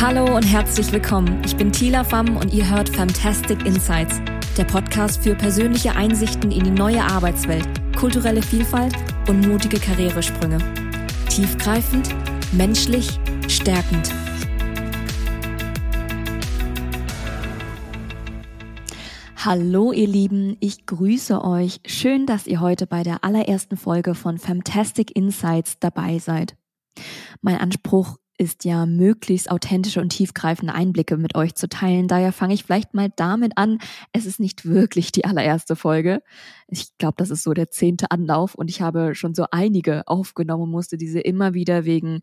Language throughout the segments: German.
Hallo und herzlich willkommen. Ich bin Tila Pham und ihr hört Fantastic Insights, der Podcast für persönliche Einsichten in die neue Arbeitswelt, kulturelle Vielfalt und mutige Karrieresprünge. Tiefgreifend, menschlich, stärkend. Hallo ihr Lieben, ich grüße euch. Schön, dass ihr heute bei der allerersten Folge von Fantastic Insights dabei seid. Mein Anspruch ist ja möglichst authentische und tiefgreifende Einblicke mit euch zu teilen. Daher fange ich vielleicht mal damit an. Es ist nicht wirklich die allererste Folge. Ich glaube, das ist so der zehnte Anlauf und ich habe schon so einige aufgenommen, musste diese immer wieder wegen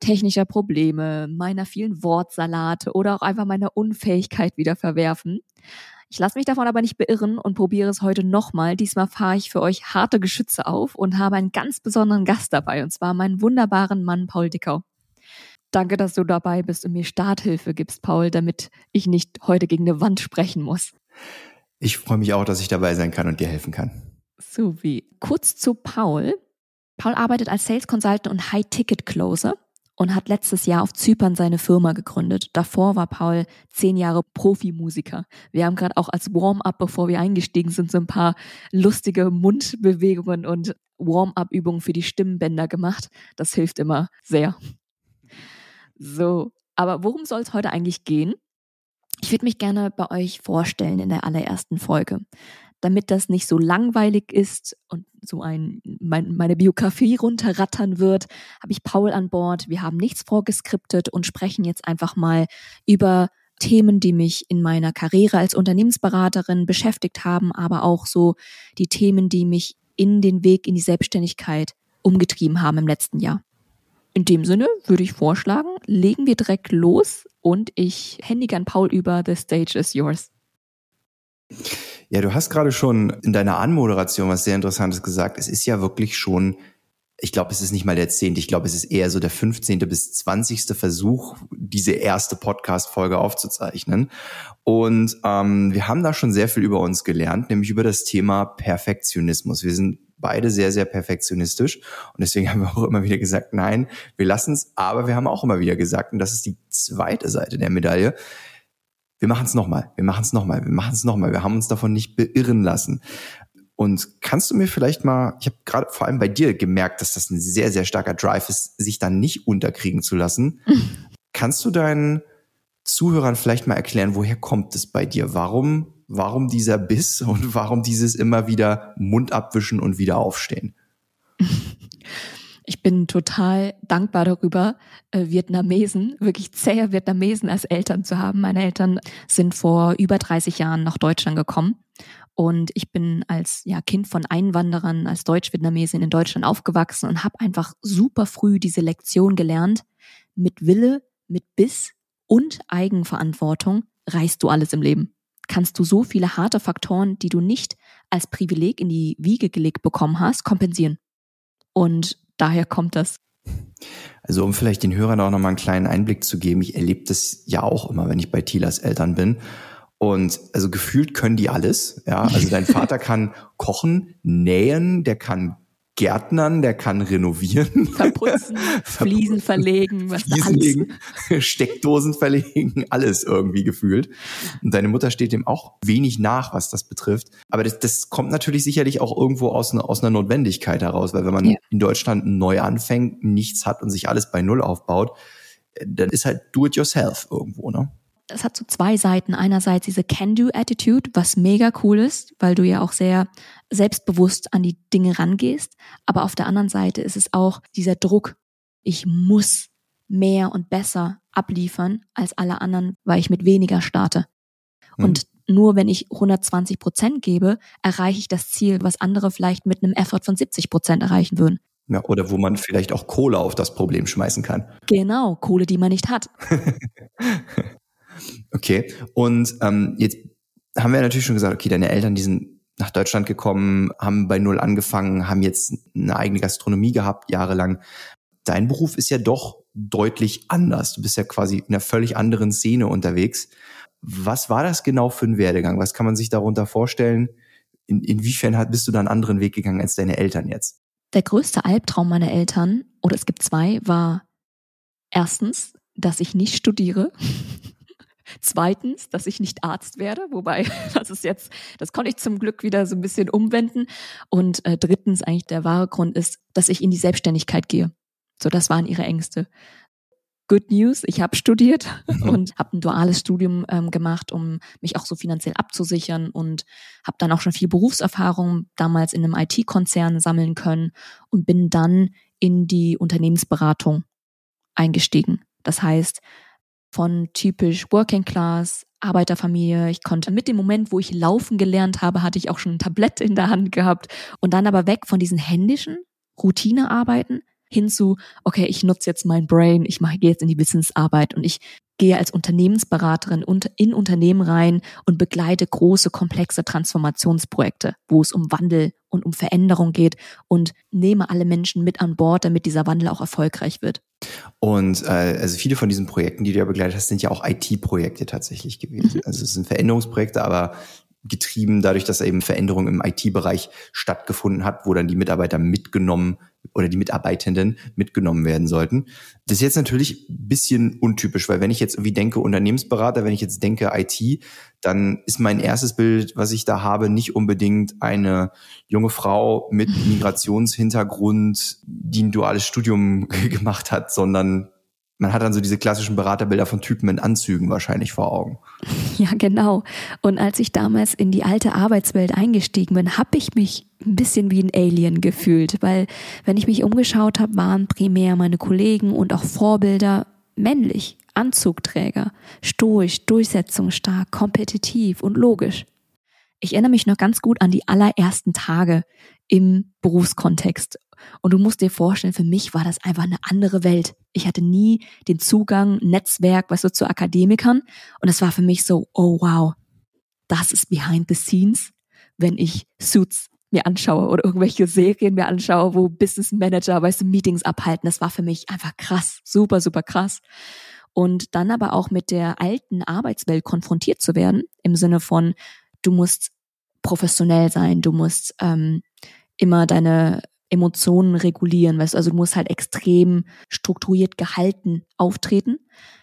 technischer Probleme, meiner vielen Wortsalate oder auch einfach meiner Unfähigkeit wieder verwerfen. Ich lasse mich davon aber nicht beirren und probiere es heute nochmal. Diesmal fahre ich für euch harte Geschütze auf und habe einen ganz besonderen Gast dabei, und zwar meinen wunderbaren Mann Paul Dickau. Danke, dass du dabei bist und mir Starthilfe gibst, Paul, damit ich nicht heute gegen eine Wand sprechen muss. Ich freue mich auch, dass ich dabei sein kann und dir helfen kann. So wie. Kurz zu Paul. Paul arbeitet als Sales Consultant und High-Ticket Closer und hat letztes Jahr auf Zypern seine Firma gegründet. Davor war Paul zehn Jahre Profimusiker. Wir haben gerade auch als Warm-up, bevor wir eingestiegen sind, so ein paar lustige Mundbewegungen und Warm-up-Übungen für die Stimmbänder gemacht. Das hilft immer sehr. So, aber worum soll es heute eigentlich gehen? Ich würde mich gerne bei euch vorstellen in der allerersten Folge. Damit das nicht so langweilig ist und so ein, mein, meine Biografie runterrattern wird, habe ich Paul an Bord. Wir haben nichts vorgeskriptet und sprechen jetzt einfach mal über Themen, die mich in meiner Karriere als Unternehmensberaterin beschäftigt haben, aber auch so die Themen, die mich in den Weg in die Selbstständigkeit umgetrieben haben im letzten Jahr. In dem Sinne würde ich vorschlagen, legen wir direkt los und ich händige an Paul über, the stage is yours. Ja, du hast gerade schon in deiner Anmoderation was sehr Interessantes gesagt. Es ist ja wirklich schon, ich glaube, es ist nicht mal der zehnte, ich glaube, es ist eher so der 15. bis 20. Versuch, diese erste Podcast-Folge aufzuzeichnen. Und ähm, wir haben da schon sehr viel über uns gelernt, nämlich über das Thema Perfektionismus. Wir sind beide sehr, sehr perfektionistisch. Und deswegen haben wir auch immer wieder gesagt, nein, wir lassen es. Aber wir haben auch immer wieder gesagt, und das ist die zweite Seite der Medaille, wir machen es nochmal, wir machen es nochmal, wir machen es nochmal. Wir haben uns davon nicht beirren lassen. Und kannst du mir vielleicht mal, ich habe gerade vor allem bei dir gemerkt, dass das ein sehr, sehr starker Drive ist, sich dann nicht unterkriegen zu lassen. kannst du deinen Zuhörern vielleicht mal erklären, woher kommt es bei dir? Warum warum dieser Biss und warum dieses immer wieder Mund abwischen und wieder aufstehen? Ich bin total dankbar darüber, äh, Vietnamesen, wirklich zähe Vietnamesen als Eltern zu haben. Meine Eltern sind vor über 30 Jahren nach Deutschland gekommen. Und ich bin als ja, Kind von Einwanderern, als Deutsch-Vietnamesin in Deutschland aufgewachsen und habe einfach super früh diese Lektion gelernt. Mit Wille, mit Biss und Eigenverantwortung reißt du alles im Leben kannst du so viele harte Faktoren, die du nicht als Privileg in die Wiege gelegt bekommen hast, kompensieren. Und daher kommt das. Also um vielleicht den Hörern auch nochmal einen kleinen Einblick zu geben, ich erlebe das ja auch immer, wenn ich bei Tilas Eltern bin. Und also gefühlt können die alles. Ja, also dein Vater kann kochen, nähen, der kann Gärtnern, der kann renovieren. Verputzen, Fliesen verlegen, was Fliesen legen, Steckdosen verlegen, alles irgendwie gefühlt. Und deine Mutter steht dem auch wenig nach, was das betrifft. Aber das, das kommt natürlich sicherlich auch irgendwo aus, aus einer Notwendigkeit heraus, weil wenn man ja. in Deutschland neu anfängt, nichts hat und sich alles bei Null aufbaut, dann ist halt do it yourself irgendwo, ne? Es hat so zwei Seiten. Einerseits diese Can-Do-Attitude, was mega cool ist, weil du ja auch sehr selbstbewusst an die Dinge rangehst. Aber auf der anderen Seite ist es auch dieser Druck. Ich muss mehr und besser abliefern als alle anderen, weil ich mit weniger starte. Mhm. Und nur wenn ich 120 Prozent gebe, erreiche ich das Ziel, was andere vielleicht mit einem Effort von 70 Prozent erreichen würden. Ja, oder wo man vielleicht auch Kohle auf das Problem schmeißen kann. Genau, Kohle, die man nicht hat. Okay. Und ähm, jetzt haben wir natürlich schon gesagt, okay, deine Eltern, die sind nach Deutschland gekommen, haben bei Null angefangen, haben jetzt eine eigene Gastronomie gehabt, jahrelang. Dein Beruf ist ja doch deutlich anders. Du bist ja quasi in einer völlig anderen Szene unterwegs. Was war das genau für ein Werdegang? Was kann man sich darunter vorstellen? In, inwiefern bist du da einen anderen Weg gegangen als deine Eltern jetzt? Der größte Albtraum meiner Eltern, oder es gibt zwei, war erstens dass ich nicht studiere. Zweitens, dass ich nicht Arzt werde, wobei das ist jetzt, das konnte ich zum Glück wieder so ein bisschen umwenden. Und äh, drittens, eigentlich der wahre Grund ist, dass ich in die Selbstständigkeit gehe. So, das waren ihre Ängste. Good News, ich habe studiert und habe ein duales Studium ähm, gemacht, um mich auch so finanziell abzusichern und habe dann auch schon viel Berufserfahrung damals in einem IT-Konzern sammeln können und bin dann in die Unternehmensberatung eingestiegen. Das heißt, von typisch Working Class, Arbeiterfamilie. Ich konnte mit dem Moment, wo ich laufen gelernt habe, hatte ich auch schon ein Tablett in der Hand gehabt und dann aber weg von diesen händischen Routinearbeiten hin zu, okay, ich nutze jetzt mein Brain, ich mache, jetzt in die Wissensarbeit und ich gehe als Unternehmensberaterin in Unternehmen rein und begleite große, komplexe Transformationsprojekte, wo es um Wandel und um Veränderung geht und nehme alle Menschen mit an Bord, damit dieser Wandel auch erfolgreich wird. Und äh, also viele von diesen Projekten, die du ja begleitet hast, sind ja auch IT-Projekte tatsächlich gewesen. Mhm. Also es sind Veränderungsprojekte, aber getrieben dadurch, dass eben Veränderung im IT-Bereich stattgefunden hat, wo dann die Mitarbeiter mitgenommen oder die Mitarbeitenden mitgenommen werden sollten. Das ist jetzt natürlich ein bisschen untypisch, weil wenn ich jetzt irgendwie denke Unternehmensberater, wenn ich jetzt denke IT, dann ist mein erstes Bild, was ich da habe, nicht unbedingt eine junge Frau mit Migrationshintergrund, die ein duales Studium gemacht hat, sondern man hat dann so diese klassischen Beraterbilder von Typen in Anzügen wahrscheinlich vor Augen. Ja, genau. Und als ich damals in die alte Arbeitswelt eingestiegen bin, habe ich mich ein bisschen wie ein Alien gefühlt, weil wenn ich mich umgeschaut habe, waren primär meine Kollegen und auch Vorbilder männlich, Anzugträger, stoisch, durchsetzungsstark, kompetitiv und logisch. Ich erinnere mich noch ganz gut an die allerersten Tage im Berufskontext und du musst dir vorstellen, für mich war das einfach eine andere Welt. Ich hatte nie den Zugang, Netzwerk, weißt du, zu Akademikern. Und es war für mich so, oh wow, das ist behind the scenes, wenn ich Suits mir anschaue oder irgendwelche Serien mir anschaue, wo Business Manager, weißt du, Meetings abhalten. Das war für mich einfach krass, super, super krass. Und dann aber auch mit der alten Arbeitswelt konfrontiert zu werden, im Sinne von, du musst professionell sein, du musst ähm, immer deine Emotionen regulieren, weißt du, also du musst halt extrem strukturiert gehalten auftreten.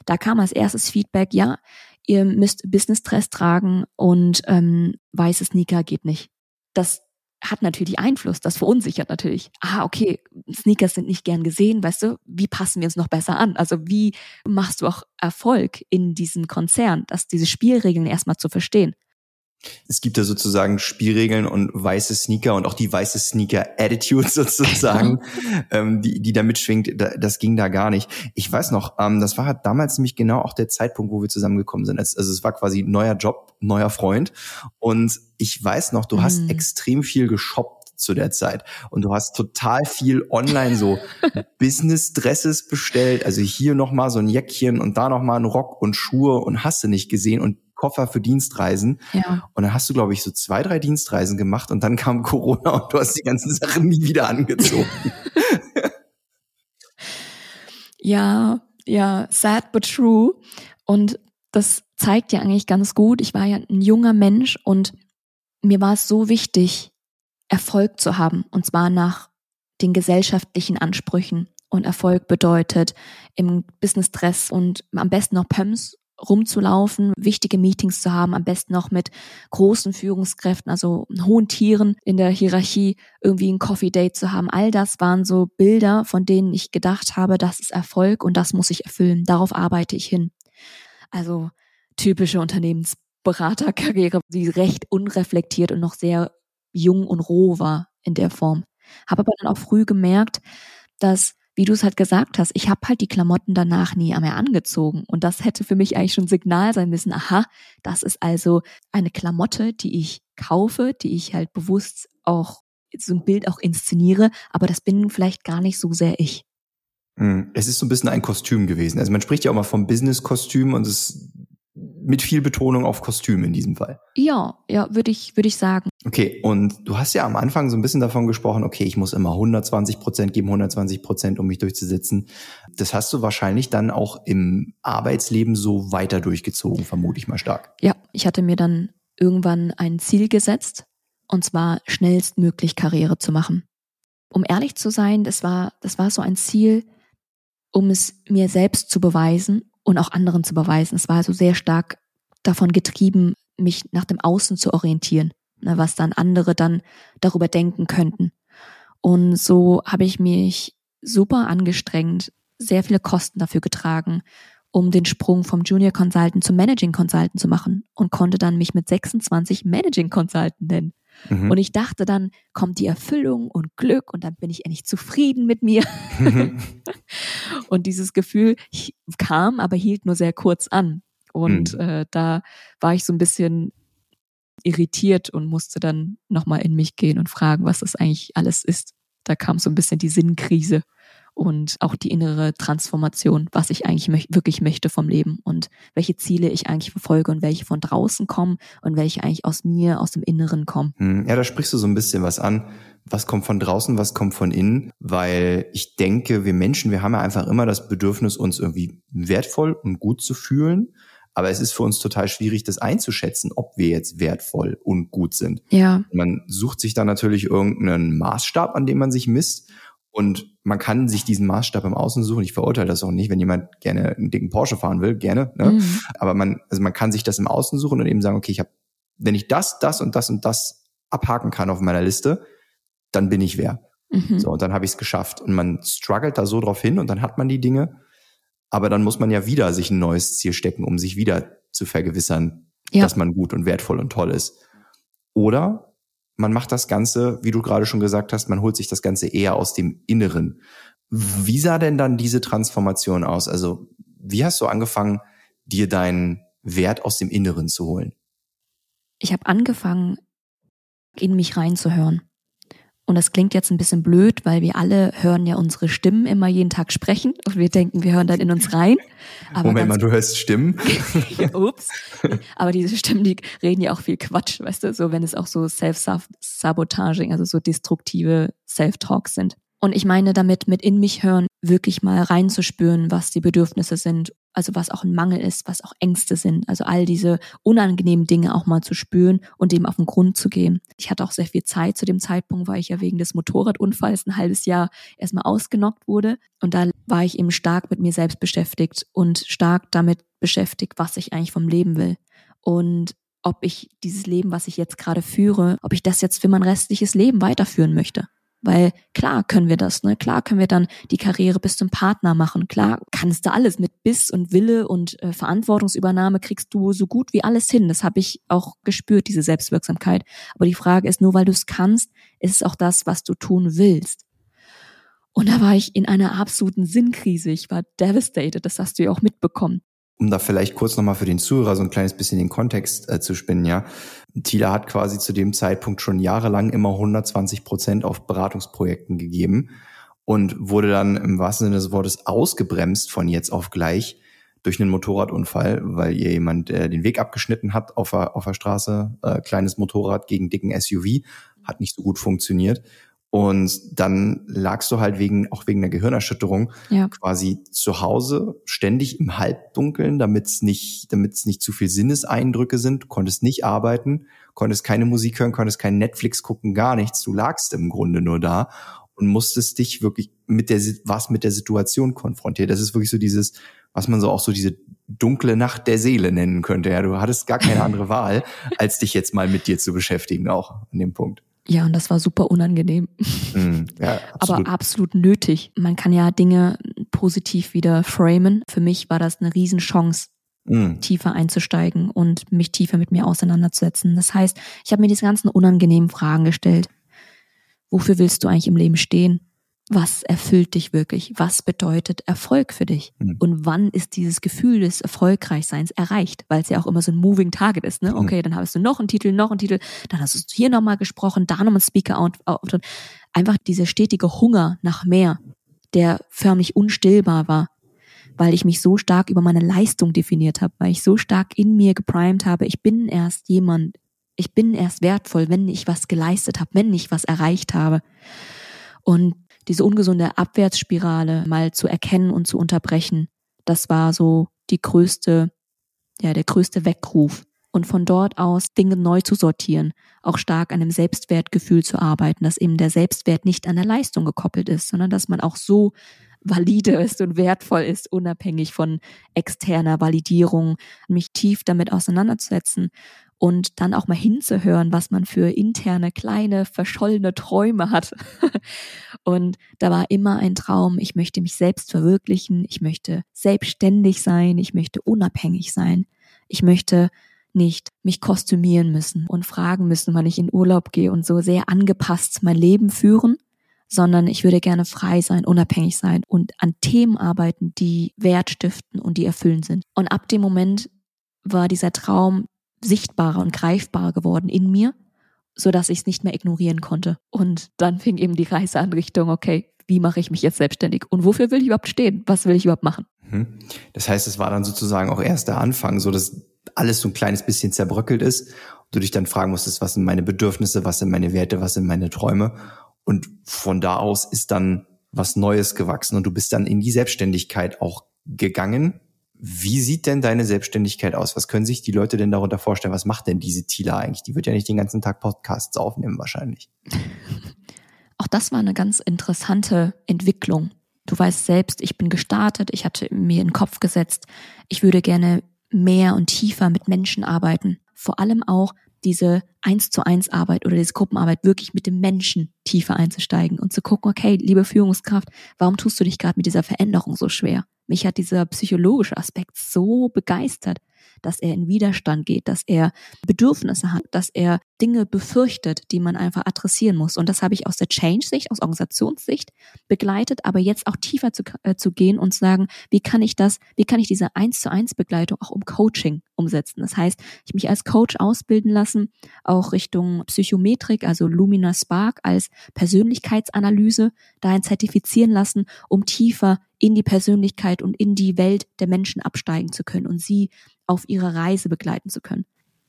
Da kam als erstes Feedback, ja, ihr müsst Business Dress tragen und ähm, weiße Sneaker geht nicht. Das hat natürlich Einfluss, das verunsichert natürlich. Ah, okay, Sneakers sind nicht gern gesehen, weißt du, wie passen wir uns noch besser an? Also wie machst du auch Erfolg in diesem Konzern, dass diese Spielregeln erstmal zu verstehen? Es gibt da sozusagen Spielregeln und weiße Sneaker und auch die weiße Sneaker-Attitude sozusagen, ähm, die, die da mitschwingt, da, das ging da gar nicht. Ich weiß noch, ähm, das war halt damals nämlich genau auch der Zeitpunkt, wo wir zusammengekommen sind. Also es war quasi neuer Job, neuer Freund. Und ich weiß noch, du mhm. hast extrem viel geshoppt zu der Zeit. Und du hast total viel online so Business-Dresses bestellt. Also hier nochmal so ein Jäckchen und da nochmal ein Rock und Schuhe und hast du nicht gesehen. Und Koffer für Dienstreisen. Ja. Und dann hast du, glaube ich, so zwei, drei Dienstreisen gemacht und dann kam Corona und du hast die ganzen Sachen nie wieder angezogen. ja, ja, sad but true. Und das zeigt ja eigentlich ganz gut, ich war ja ein junger Mensch und mir war es so wichtig, Erfolg zu haben. Und zwar nach den gesellschaftlichen Ansprüchen. Und Erfolg bedeutet im Business Dress und am besten noch Pumps rumzulaufen, wichtige Meetings zu haben, am besten noch mit großen Führungskräften, also hohen Tieren in der Hierarchie, irgendwie ein Coffee Date zu haben. All das waren so Bilder, von denen ich gedacht habe, das ist Erfolg und das muss ich erfüllen. Darauf arbeite ich hin. Also typische Unternehmensberaterkarriere, die recht unreflektiert und noch sehr jung und roh war in der Form. Habe aber dann auch früh gemerkt, dass wie du es halt gesagt hast, ich habe halt die Klamotten danach nie mehr angezogen. Und das hätte für mich eigentlich schon Signal sein müssen, aha, das ist also eine Klamotte, die ich kaufe, die ich halt bewusst auch so ein Bild auch inszeniere, aber das bin vielleicht gar nicht so sehr ich. Hm, es ist so ein bisschen ein Kostüm gewesen. Also man spricht ja auch mal vom Business-Kostüm und es mit viel Betonung auf Kostüm in diesem Fall. Ja, ja, würde ich, würde ich sagen. Okay, und du hast ja am Anfang so ein bisschen davon gesprochen, okay, ich muss immer 120 Prozent geben, 120 Prozent, um mich durchzusetzen. Das hast du wahrscheinlich dann auch im Arbeitsleben so weiter durchgezogen, vermute ich mal stark. Ja, ich hatte mir dann irgendwann ein Ziel gesetzt, und zwar schnellstmöglich Karriere zu machen. Um ehrlich zu sein, das war, das war so ein Ziel, um es mir selbst zu beweisen und auch anderen zu beweisen. Es war also sehr stark davon getrieben, mich nach dem Außen zu orientieren, ne, was dann andere dann darüber denken könnten. Und so habe ich mich super angestrengt, sehr viele Kosten dafür getragen, um den Sprung vom Junior Consultant zum Managing Consultant zu machen und konnte dann mich mit 26 Managing Consultant nennen. Mhm. Und ich dachte dann, kommt die Erfüllung und Glück und dann bin ich endlich zufrieden mit mir. Mhm. und dieses Gefühl kam, aber hielt nur sehr kurz an. Und mhm. äh, da war ich so ein bisschen irritiert und musste dann nochmal in mich gehen und fragen, was das eigentlich alles ist. Da kam so ein bisschen die Sinnkrise und auch die innere Transformation, was ich eigentlich möch wirklich möchte vom Leben und welche Ziele ich eigentlich verfolge und welche von draußen kommen und welche eigentlich aus mir, aus dem Inneren kommen. Hm, ja, da sprichst du so ein bisschen was an. Was kommt von draußen, was kommt von innen? Weil ich denke, wir Menschen, wir haben ja einfach immer das Bedürfnis, uns irgendwie wertvoll und gut zu fühlen. Aber es ist für uns total schwierig, das einzuschätzen, ob wir jetzt wertvoll und gut sind. Ja. Man sucht sich dann natürlich irgendeinen Maßstab, an dem man sich misst. Und man kann sich diesen Maßstab im Außen suchen. Ich verurteile das auch nicht, wenn jemand gerne einen dicken Porsche fahren will, gerne. Ne? Mhm. Aber man, also man kann sich das im Außen suchen und eben sagen, okay, ich habe, wenn ich das, das und das und das abhaken kann auf meiner Liste, dann bin ich wer. Mhm. So, und dann habe ich es geschafft. Und man struggelt da so drauf hin und dann hat man die Dinge. Aber dann muss man ja wieder sich ein neues Ziel stecken, um sich wieder zu vergewissern, ja. dass man gut und wertvoll und toll ist. Oder man macht das Ganze, wie du gerade schon gesagt hast, man holt sich das Ganze eher aus dem Inneren. Wie sah denn dann diese Transformation aus? Also, wie hast du angefangen, dir deinen Wert aus dem Inneren zu holen? Ich habe angefangen, in mich reinzuhören. Und das klingt jetzt ein bisschen blöd, weil wir alle hören ja unsere Stimmen immer jeden Tag sprechen und wir denken, wir hören dann in uns rein. Aber Moment mal, du hörst Stimmen? ja, ups. Aber diese Stimmen, die reden ja auch viel Quatsch, weißt du, so wenn es auch so Self-Sabotaging, also so destruktive Self-Talks sind. Und ich meine damit mit in mich hören, wirklich mal reinzuspüren, was die Bedürfnisse sind, also was auch ein Mangel ist, was auch Ängste sind, also all diese unangenehmen Dinge auch mal zu spüren und dem auf den Grund zu gehen. Ich hatte auch sehr viel Zeit zu dem Zeitpunkt, weil ich ja wegen des Motorradunfalls ein halbes Jahr erstmal ausgenockt wurde und da war ich eben stark mit mir selbst beschäftigt und stark damit beschäftigt, was ich eigentlich vom Leben will und ob ich dieses Leben, was ich jetzt gerade führe, ob ich das jetzt für mein restliches Leben weiterführen möchte. Weil klar können wir das, ne? Klar können wir dann die Karriere bis zum Partner machen. Klar kannst du alles mit Biss und Wille und äh, Verantwortungsübernahme kriegst du so gut wie alles hin. Das habe ich auch gespürt, diese Selbstwirksamkeit. Aber die Frage ist, nur weil du es kannst, ist es auch das, was du tun willst. Und da war ich in einer absoluten Sinnkrise. Ich war devastated. Das hast du ja auch mitbekommen um da vielleicht kurz nochmal für den Zuhörer so ein kleines bisschen den Kontext äh, zu spinnen, ja. Tila hat quasi zu dem Zeitpunkt schon jahrelang immer 120 Prozent auf Beratungsprojekten gegeben und wurde dann im wahrsten Sinne des Wortes ausgebremst von jetzt auf gleich durch einen Motorradunfall, weil ihr jemand äh, den Weg abgeschnitten hat auf der, auf der Straße, äh, kleines Motorrad gegen dicken SUV, hat nicht so gut funktioniert. Und dann lagst du halt wegen, auch wegen der Gehirnerschütterung ja. quasi zu Hause, ständig im Halbdunkeln, damit es nicht, damit es nicht zu viel Sinneseindrücke sind, konntest nicht arbeiten, konntest keine Musik hören, konntest kein Netflix gucken, gar nichts. Du lagst im Grunde nur da und musstest dich wirklich mit der, was mit der Situation konfrontiert. Das ist wirklich so dieses, was man so auch so diese dunkle Nacht der Seele nennen könnte. Ja, du hattest gar keine andere Wahl, als dich jetzt mal mit dir zu beschäftigen, auch an dem Punkt. Ja, und das war super unangenehm. Mm, ja, absolut. Aber absolut nötig. Man kann ja Dinge positiv wieder framen. Für mich war das eine Riesenchance, mm. tiefer einzusteigen und mich tiefer mit mir auseinanderzusetzen. Das heißt, ich habe mir diese ganzen unangenehmen Fragen gestellt. Wofür willst du eigentlich im Leben stehen? Was erfüllt dich wirklich? Was bedeutet Erfolg für dich? Mhm. Und wann ist dieses Gefühl des Erfolgreichseins erreicht? Weil es ja auch immer so ein Moving Target ist, ne? Mhm. Okay, dann hast du noch einen Titel, noch einen Titel, dann hast du hier nochmal gesprochen, da nochmal ein Speaker out, out. Einfach dieser stetige Hunger nach mehr, der förmlich unstillbar war, weil ich mich so stark über meine Leistung definiert habe, weil ich so stark in mir geprimed habe, ich bin erst jemand, ich bin erst wertvoll, wenn ich was geleistet habe, wenn ich was erreicht habe. Und diese ungesunde Abwärtsspirale mal zu erkennen und zu unterbrechen, das war so die größte, ja, der größte Weckruf. Und von dort aus Dinge neu zu sortieren, auch stark an dem Selbstwertgefühl zu arbeiten, dass eben der Selbstwert nicht an der Leistung gekoppelt ist, sondern dass man auch so valide ist und wertvoll ist, unabhängig von externer Validierung, mich tief damit auseinanderzusetzen und dann auch mal hinzuhören, was man für interne, kleine, verschollene Träume hat. und da war immer ein Traum, ich möchte mich selbst verwirklichen, ich möchte selbstständig sein, ich möchte unabhängig sein, ich möchte nicht mich kostümieren müssen und fragen müssen, wann ich in Urlaub gehe und so sehr angepasst mein Leben führen, sondern ich würde gerne frei sein, unabhängig sein und an Themen arbeiten, die Wert stiften und die erfüllend sind. Und ab dem Moment war dieser Traum sichtbarer und greifbarer geworden in mir, so dass ich es nicht mehr ignorieren konnte. Und dann fing eben die Reise an Richtung, okay, wie mache ich mich jetzt selbstständig und wofür will ich überhaupt stehen? Was will ich überhaupt machen? Mhm. Das heißt, es war dann sozusagen auch erst der Anfang, so dass alles so ein kleines bisschen zerbröckelt ist. Und du dich dann fragen musstest, was sind meine Bedürfnisse, was sind meine Werte, was sind meine Träume. Und von da aus ist dann was Neues gewachsen und du bist dann in die Selbstständigkeit auch gegangen wie sieht denn deine Selbstständigkeit aus? Was können sich die Leute denn darunter vorstellen? Was macht denn diese Tila eigentlich? Die wird ja nicht den ganzen Tag Podcasts aufnehmen wahrscheinlich. Auch das war eine ganz interessante Entwicklung. Du weißt selbst, ich bin gestartet, ich hatte mir in den Kopf gesetzt, ich würde gerne mehr und tiefer mit Menschen arbeiten. Vor allem auch diese eins zu eins Arbeit oder diese Gruppenarbeit wirklich mit dem Menschen tiefer einzusteigen und zu gucken, okay, liebe Führungskraft, warum tust du dich gerade mit dieser Veränderung so schwer? Mich hat dieser psychologische Aspekt so begeistert, dass er in Widerstand geht, dass er Bedürfnisse hat, dass er Dinge befürchtet, die man einfach adressieren muss. Und das habe ich aus der Change-Sicht, aus Organisationssicht begleitet, aber jetzt auch tiefer zu, äh, zu gehen und zu sagen, wie kann ich das, wie kann ich diese eins zu eins Begleitung auch um Coaching umsetzen? Das heißt, ich mich als Coach ausbilden lassen, auch Richtung Psychometrik, also Lumina Spark als Persönlichkeitsanalyse dahin zertifizieren lassen, um tiefer in die Persönlichkeit und in die Welt der Menschen absteigen zu können und sie auf ihrer Reise begleiten zu können.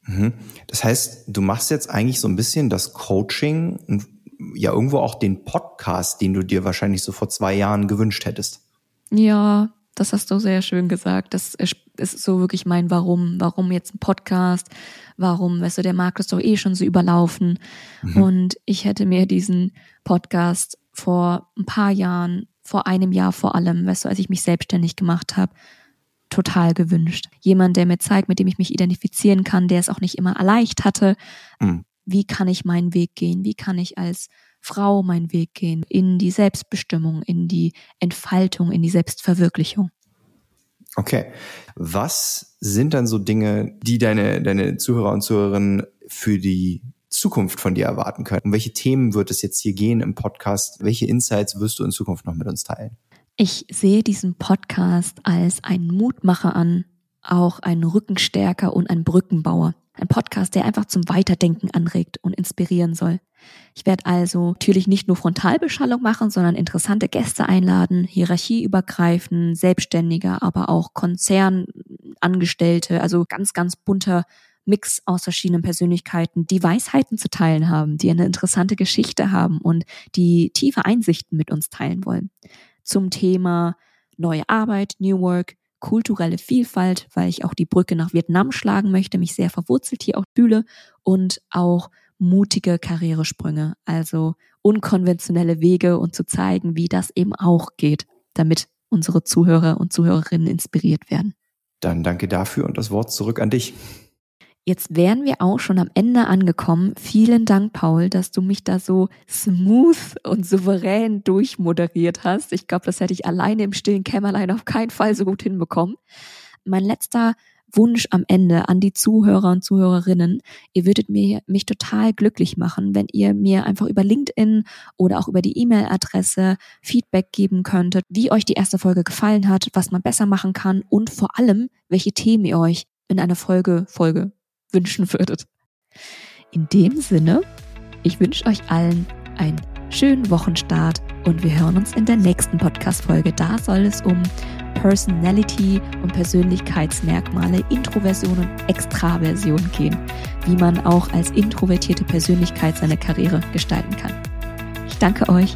Mhm. Das heißt, du machst jetzt eigentlich so ein bisschen das Coaching und ja irgendwo auch den Podcast, den du dir wahrscheinlich so vor zwei Jahren gewünscht hättest. Ja, das hast du sehr schön gesagt. Das ist so wirklich mein Warum. Warum jetzt ein Podcast? Warum, weißt du, der Markt ist doch eh schon so überlaufen. Mhm. Und ich hätte mir diesen Podcast vor ein paar Jahren vor einem Jahr vor allem, weißt du, als ich mich selbstständig gemacht habe, total gewünscht. Jemand, der mir zeigt, mit dem ich mich identifizieren kann, der es auch nicht immer erleicht hatte. Mhm. Wie kann ich meinen Weg gehen? Wie kann ich als Frau meinen Weg gehen? In die Selbstbestimmung, in die Entfaltung, in die Selbstverwirklichung. Okay. Was sind dann so Dinge, die deine, deine Zuhörer und Zuhörerinnen für die Zukunft von dir erwarten können? Um welche Themen wird es jetzt hier gehen im Podcast? Welche Insights wirst du in Zukunft noch mit uns teilen? Ich sehe diesen Podcast als einen Mutmacher an, auch einen Rückenstärker und einen Brückenbauer. Ein Podcast, der einfach zum Weiterdenken anregt und inspirieren soll. Ich werde also natürlich nicht nur Frontalbeschallung machen, sondern interessante Gäste einladen, hierarchieübergreifend, Selbstständiger, aber auch Konzernangestellte, also ganz, ganz bunter Mix aus verschiedenen Persönlichkeiten, die Weisheiten zu teilen haben, die eine interessante Geschichte haben und die tiefe Einsichten mit uns teilen wollen. Zum Thema neue Arbeit, New Work, kulturelle Vielfalt, weil ich auch die Brücke nach Vietnam schlagen möchte, mich sehr verwurzelt hier auch fühle und auch mutige Karrieresprünge, also unkonventionelle Wege und zu zeigen, wie das eben auch geht, damit unsere Zuhörer und Zuhörerinnen inspiriert werden. Dann danke dafür und das Wort zurück an dich. Jetzt wären wir auch schon am Ende angekommen. Vielen Dank, Paul, dass du mich da so smooth und souverän durchmoderiert hast. Ich glaube, das hätte ich alleine im stillen Kämmerlein auf keinen Fall so gut hinbekommen. Mein letzter Wunsch am Ende an die Zuhörer und Zuhörerinnen. Ihr würdet mir, mich total glücklich machen, wenn ihr mir einfach über LinkedIn oder auch über die E-Mail-Adresse Feedback geben könntet, wie euch die erste Folge gefallen hat, was man besser machen kann und vor allem, welche Themen ihr euch in einer Folge, Folge wünschen würdet. In dem Sinne, ich wünsche euch allen einen schönen Wochenstart und wir hören uns in der nächsten Podcast-Folge. Da soll es um Personality und Persönlichkeitsmerkmale, Introversion und Extraversion gehen, wie man auch als introvertierte Persönlichkeit seine Karriere gestalten kann. Ich danke euch